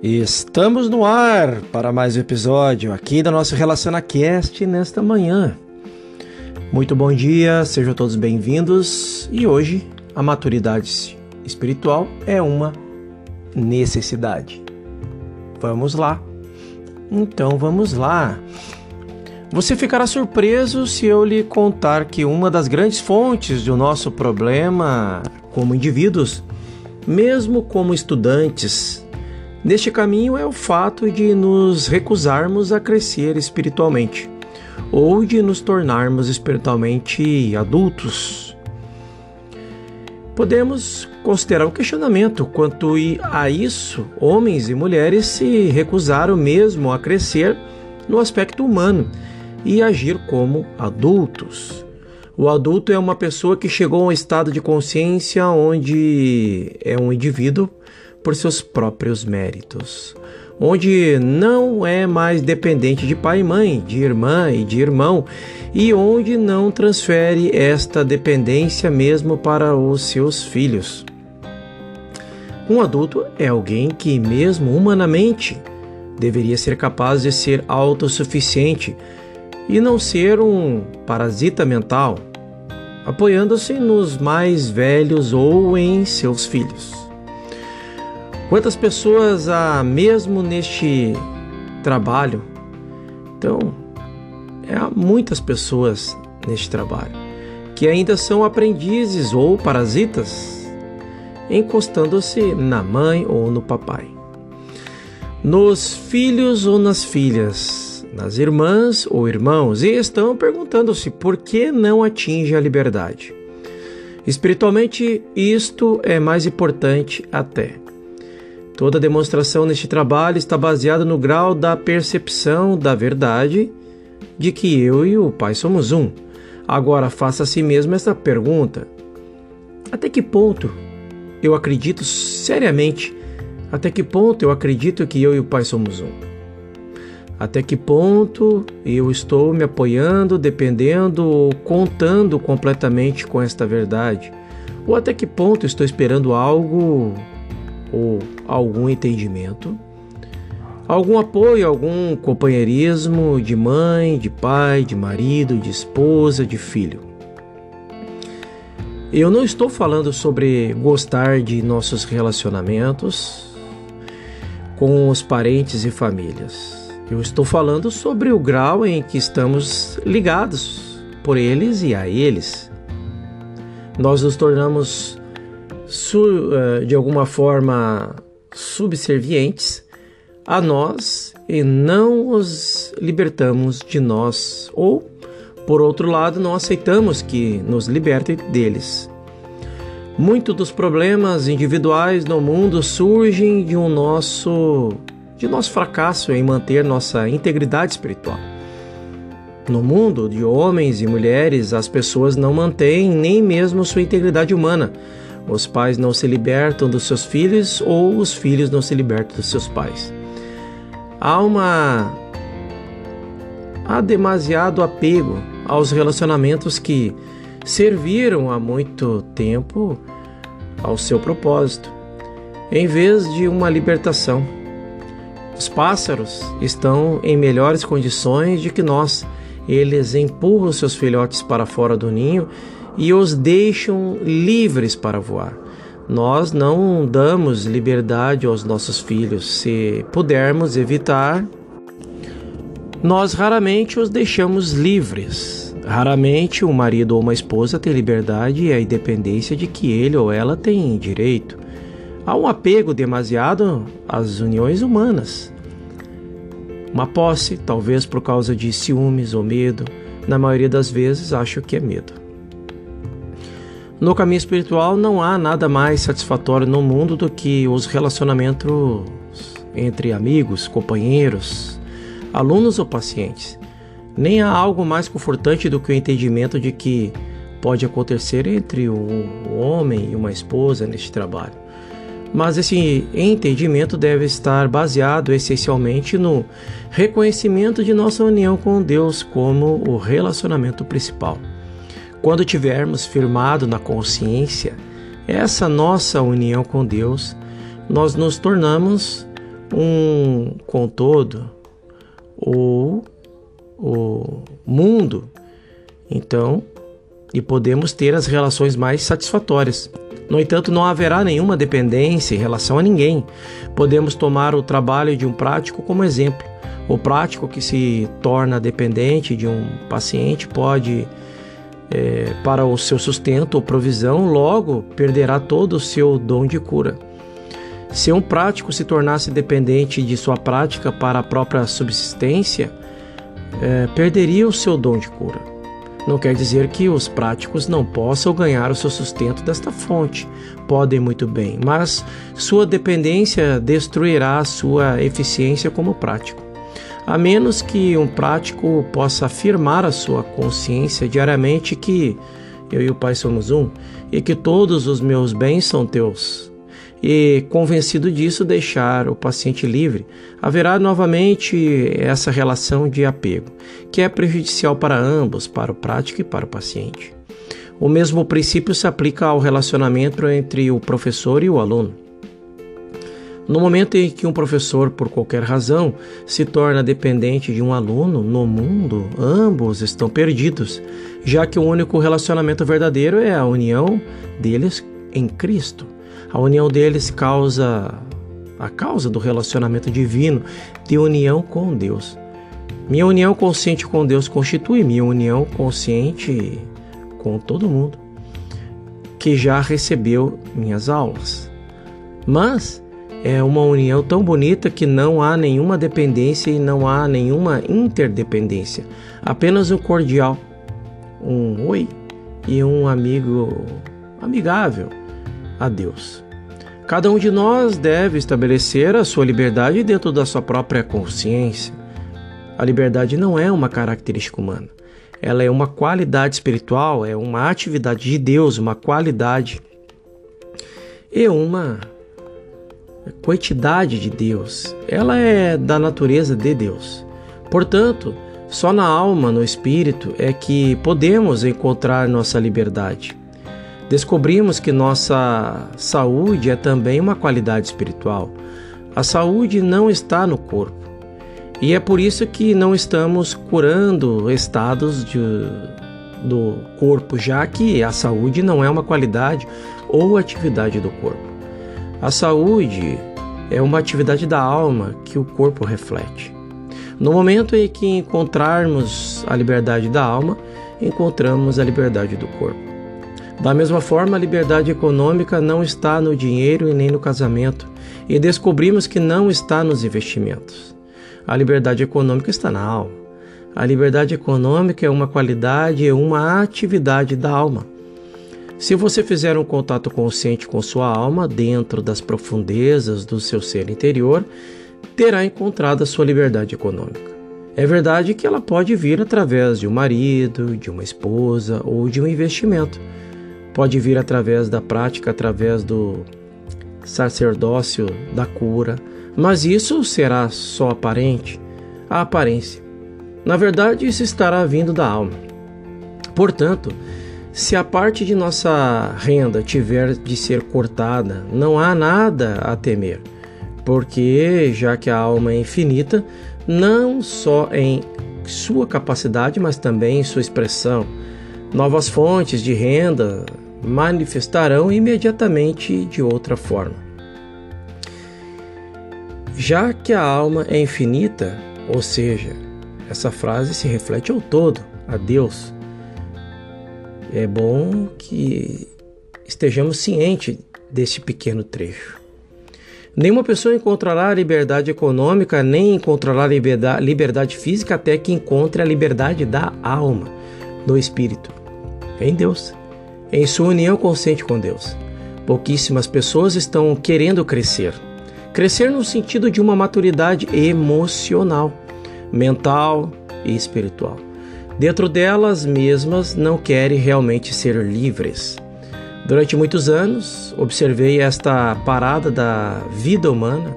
Estamos no ar para mais um episódio aqui da nossa Relaciona Cast nesta manhã. Muito bom dia, sejam todos bem-vindos e hoje a maturidade espiritual é uma necessidade. Vamos lá. Então vamos lá. Você ficará surpreso se eu lhe contar que uma das grandes fontes do nosso problema como indivíduos, mesmo como estudantes, neste caminho é o fato de nos recusarmos a crescer espiritualmente ou de nos tornarmos espiritualmente adultos. Podemos considerar um questionamento quanto a isso, homens e mulheres se recusaram mesmo a crescer no aspecto humano e agir como adultos. O adulto é uma pessoa que chegou a um estado de consciência onde é um indivíduo por seus próprios méritos, onde não é mais dependente de pai e mãe, de irmã e de irmão, e onde não transfere esta dependência mesmo para os seus filhos. Um adulto é alguém que, mesmo humanamente, deveria ser capaz de ser autossuficiente e não ser um parasita mental, apoiando-se nos mais velhos ou em seus filhos. Quantas pessoas há mesmo neste trabalho? Então, há muitas pessoas neste trabalho que ainda são aprendizes ou parasitas, encostando-se na mãe ou no papai, nos filhos ou nas filhas, nas irmãs ou irmãos e estão perguntando-se por que não atinge a liberdade. Espiritualmente, isto é mais importante até. Toda demonstração neste trabalho está baseada no grau da percepção da verdade de que eu e o Pai somos um. Agora faça a si mesmo essa pergunta: até que ponto eu acredito seriamente? Até que ponto eu acredito que eu e o Pai somos um? Até que ponto eu estou me apoiando, dependendo ou contando completamente com esta verdade? Ou até que ponto estou esperando algo ou algum entendimento? Algum apoio, algum companheirismo de mãe, de pai, de marido, de esposa, de filho? Eu não estou falando sobre gostar de nossos relacionamentos com os parentes e famílias. Eu estou falando sobre o grau em que estamos ligados por eles e a eles. Nós nos tornamos de alguma forma subservientes a nós e não os libertamos de nós, ou, por outro lado, não aceitamos que nos libertem deles. Muitos dos problemas individuais no mundo surgem de um nosso de nosso fracasso em manter nossa integridade espiritual. No mundo de homens e mulheres, as pessoas não mantêm nem mesmo sua integridade humana. Os pais não se libertam dos seus filhos ou os filhos não se libertam dos seus pais. Há uma há demasiado apego aos relacionamentos que serviram há muito tempo ao seu propósito, em vez de uma libertação. Os pássaros estão em melhores condições do que nós. Eles empurram seus filhotes para fora do ninho e os deixam livres para voar. Nós não damos liberdade aos nossos filhos. Se pudermos evitar, nós raramente os deixamos livres. Raramente um marido ou uma esposa tem liberdade e a independência de que ele ou ela tem direito. Há um apego demasiado às uniões humanas. Uma posse, talvez por causa de ciúmes ou medo, na maioria das vezes acho que é medo. No caminho espiritual não há nada mais satisfatório no mundo do que os relacionamentos entre amigos, companheiros, alunos ou pacientes. Nem há algo mais confortante do que o entendimento de que pode acontecer entre um homem e uma esposa neste trabalho. Mas esse entendimento deve estar baseado essencialmente no reconhecimento de nossa união com Deus como o relacionamento principal. Quando tivermos firmado na consciência essa nossa união com Deus, nós nos tornamos um com todo ou o mundo. Então, e podemos ter as relações mais satisfatórias. No entanto, não haverá nenhuma dependência em relação a ninguém. Podemos tomar o trabalho de um prático como exemplo. O prático que se torna dependente de um paciente pode, é, para o seu sustento ou provisão, logo perderá todo o seu dom de cura. Se um prático se tornasse dependente de sua prática para a própria subsistência, é, perderia o seu dom de cura. Não quer dizer que os práticos não possam ganhar o seu sustento desta fonte. Podem muito bem, mas sua dependência destruirá a sua eficiência como prático. A menos que um prático possa afirmar a sua consciência diariamente que eu e o Pai somos um e que todos os meus bens são teus e, convencido disso, deixar o paciente livre, haverá novamente essa relação de apego, que é prejudicial para ambos, para o prático e para o paciente. O mesmo princípio se aplica ao relacionamento entre o professor e o aluno. No momento em que um professor, por qualquer razão, se torna dependente de um aluno no mundo, ambos estão perdidos, já que o único relacionamento verdadeiro é a união deles em Cristo. A união deles causa a causa do relacionamento divino de união com Deus. Minha união consciente com Deus constitui minha união consciente com todo mundo que já recebeu minhas aulas. Mas é uma união tão bonita que não há nenhuma dependência e não há nenhuma interdependência, apenas um cordial, um oi e um amigo amigável a Deus. Cada um de nós deve estabelecer a sua liberdade dentro da sua própria consciência. A liberdade não é uma característica humana. Ela é uma qualidade espiritual, é uma atividade de Deus, uma qualidade e uma quantidade de Deus. Ela é da natureza de Deus. Portanto, só na alma, no espírito, é que podemos encontrar nossa liberdade descobrimos que nossa saúde é também uma qualidade espiritual. A saúde não está no corpo. E é por isso que não estamos curando estados de, do corpo, já que a saúde não é uma qualidade ou atividade do corpo. A saúde é uma atividade da alma que o corpo reflete. No momento em que encontrarmos a liberdade da alma, encontramos a liberdade do corpo. Da mesma forma, a liberdade econômica não está no dinheiro e nem no casamento, e descobrimos que não está nos investimentos. A liberdade econômica está na alma. A liberdade econômica é uma qualidade e uma atividade da alma. Se você fizer um contato consciente com sua alma dentro das profundezas do seu ser interior, terá encontrado a sua liberdade econômica. É verdade que ela pode vir através de um marido, de uma esposa ou de um investimento pode vir através da prática, através do sacerdócio da cura, mas isso será só aparente, a aparência. Na verdade, isso estará vindo da alma. Portanto, se a parte de nossa renda tiver de ser cortada, não há nada a temer, porque já que a alma é infinita, não só em sua capacidade, mas também em sua expressão, novas fontes de renda manifestarão imediatamente de outra forma. Já que a alma é infinita, ou seja, essa frase se reflete ao todo, a Deus, é bom que estejamos cientes desse pequeno trecho. Nenhuma pessoa encontrará liberdade econômica nem encontrará liberdade, liberdade física até que encontre a liberdade da alma, do espírito, em Deus em sua união consciente com Deus. Pouquíssimas pessoas estão querendo crescer. Crescer no sentido de uma maturidade emocional, mental e espiritual. Dentro delas mesmas não querem realmente ser livres. Durante muitos anos, observei esta parada da vida humana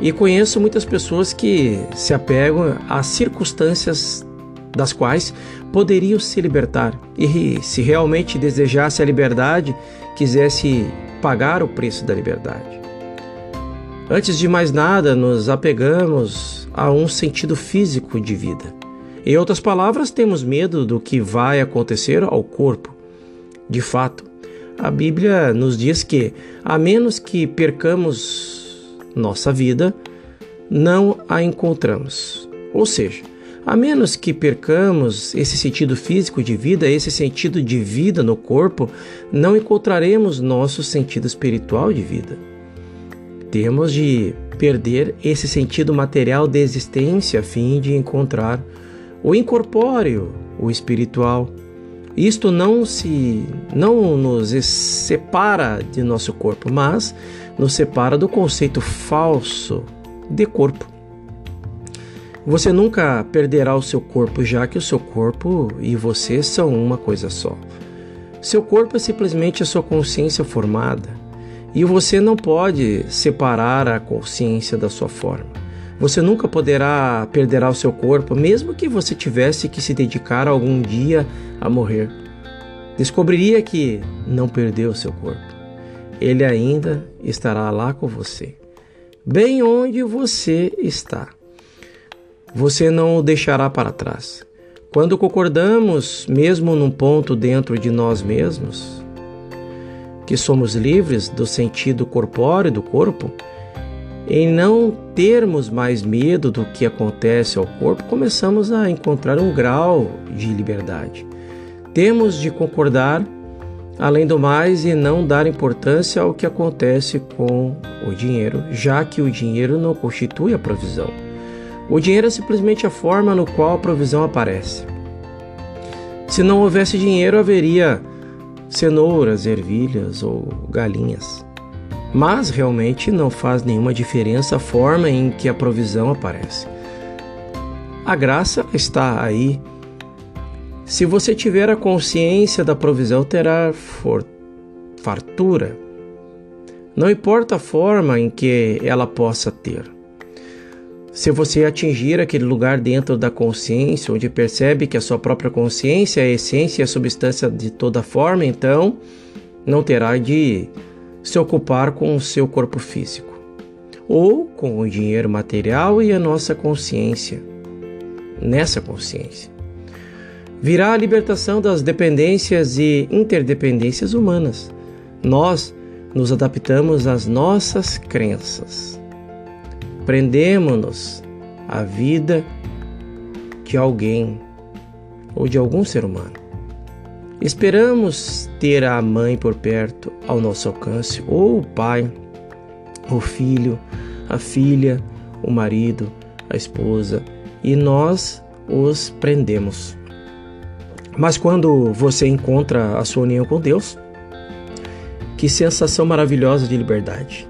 e conheço muitas pessoas que se apegam às circunstâncias das quais poderiam se libertar e, se realmente desejasse a liberdade, quisesse pagar o preço da liberdade. Antes de mais nada, nos apegamos a um sentido físico de vida. Em outras palavras, temos medo do que vai acontecer ao corpo. De fato, a Bíblia nos diz que, a menos que percamos nossa vida, não a encontramos. Ou seja, a menos que percamos esse sentido físico de vida, esse sentido de vida no corpo, não encontraremos nosso sentido espiritual de vida. Temos de perder esse sentido material de existência a fim de encontrar o incorpóreo, o espiritual. Isto não se não nos separa de nosso corpo, mas nos separa do conceito falso de corpo. Você nunca perderá o seu corpo, já que o seu corpo e você são uma coisa só. Seu corpo é simplesmente a sua consciência formada, e você não pode separar a consciência da sua forma. Você nunca poderá perderá o seu corpo, mesmo que você tivesse que se dedicar algum dia a morrer. Descobriria que não perdeu o seu corpo. Ele ainda estará lá com você, bem onde você está você não o deixará para trás. Quando concordamos, mesmo num ponto dentro de nós mesmos, que somos livres do sentido corpóreo do corpo, em não termos mais medo do que acontece ao corpo, começamos a encontrar um grau de liberdade. Temos de concordar, além do mais, e não dar importância ao que acontece com o dinheiro, já que o dinheiro não constitui a provisão. O dinheiro é simplesmente a forma no qual a provisão aparece. Se não houvesse dinheiro, haveria cenouras, ervilhas ou galinhas. Mas realmente não faz nenhuma diferença a forma em que a provisão aparece. A graça está aí. Se você tiver a consciência da provisão, terá fartura. Não importa a forma em que ela possa ter. Se você atingir aquele lugar dentro da consciência, onde percebe que a sua própria consciência é a essência e a substância de toda forma, então não terá de se ocupar com o seu corpo físico, ou com o dinheiro material e a nossa consciência, nessa consciência. Virá a libertação das dependências e interdependências humanas. Nós nos adaptamos às nossas crenças prendemos-nos à vida de alguém ou de algum ser humano. Esperamos ter a mãe por perto, ao nosso alcance, ou o pai, o filho, a filha, o marido, a esposa, e nós os prendemos. Mas quando você encontra a sua união com Deus, que sensação maravilhosa de liberdade!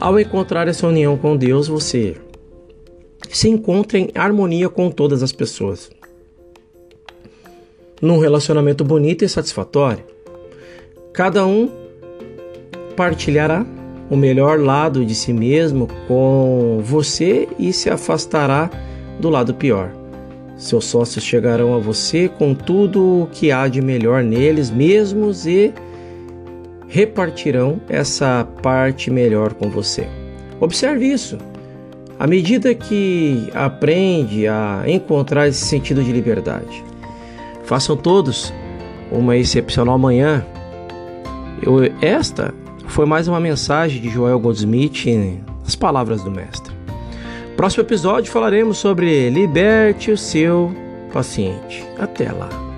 Ao encontrar essa união com Deus, você se encontra em harmonia com todas as pessoas. Num relacionamento bonito e satisfatório, cada um partilhará o melhor lado de si mesmo com você e se afastará do lado pior. Seus sócios chegarão a você com tudo o que há de melhor neles mesmos e repartirão essa parte melhor com você. Observe isso. À medida que aprende a encontrar esse sentido de liberdade, façam todos uma excepcional manhã. Eu, esta foi mais uma mensagem de Joel Goldsmith nas palavras do Mestre. Próximo episódio falaremos sobre liberte o seu paciente. Até lá.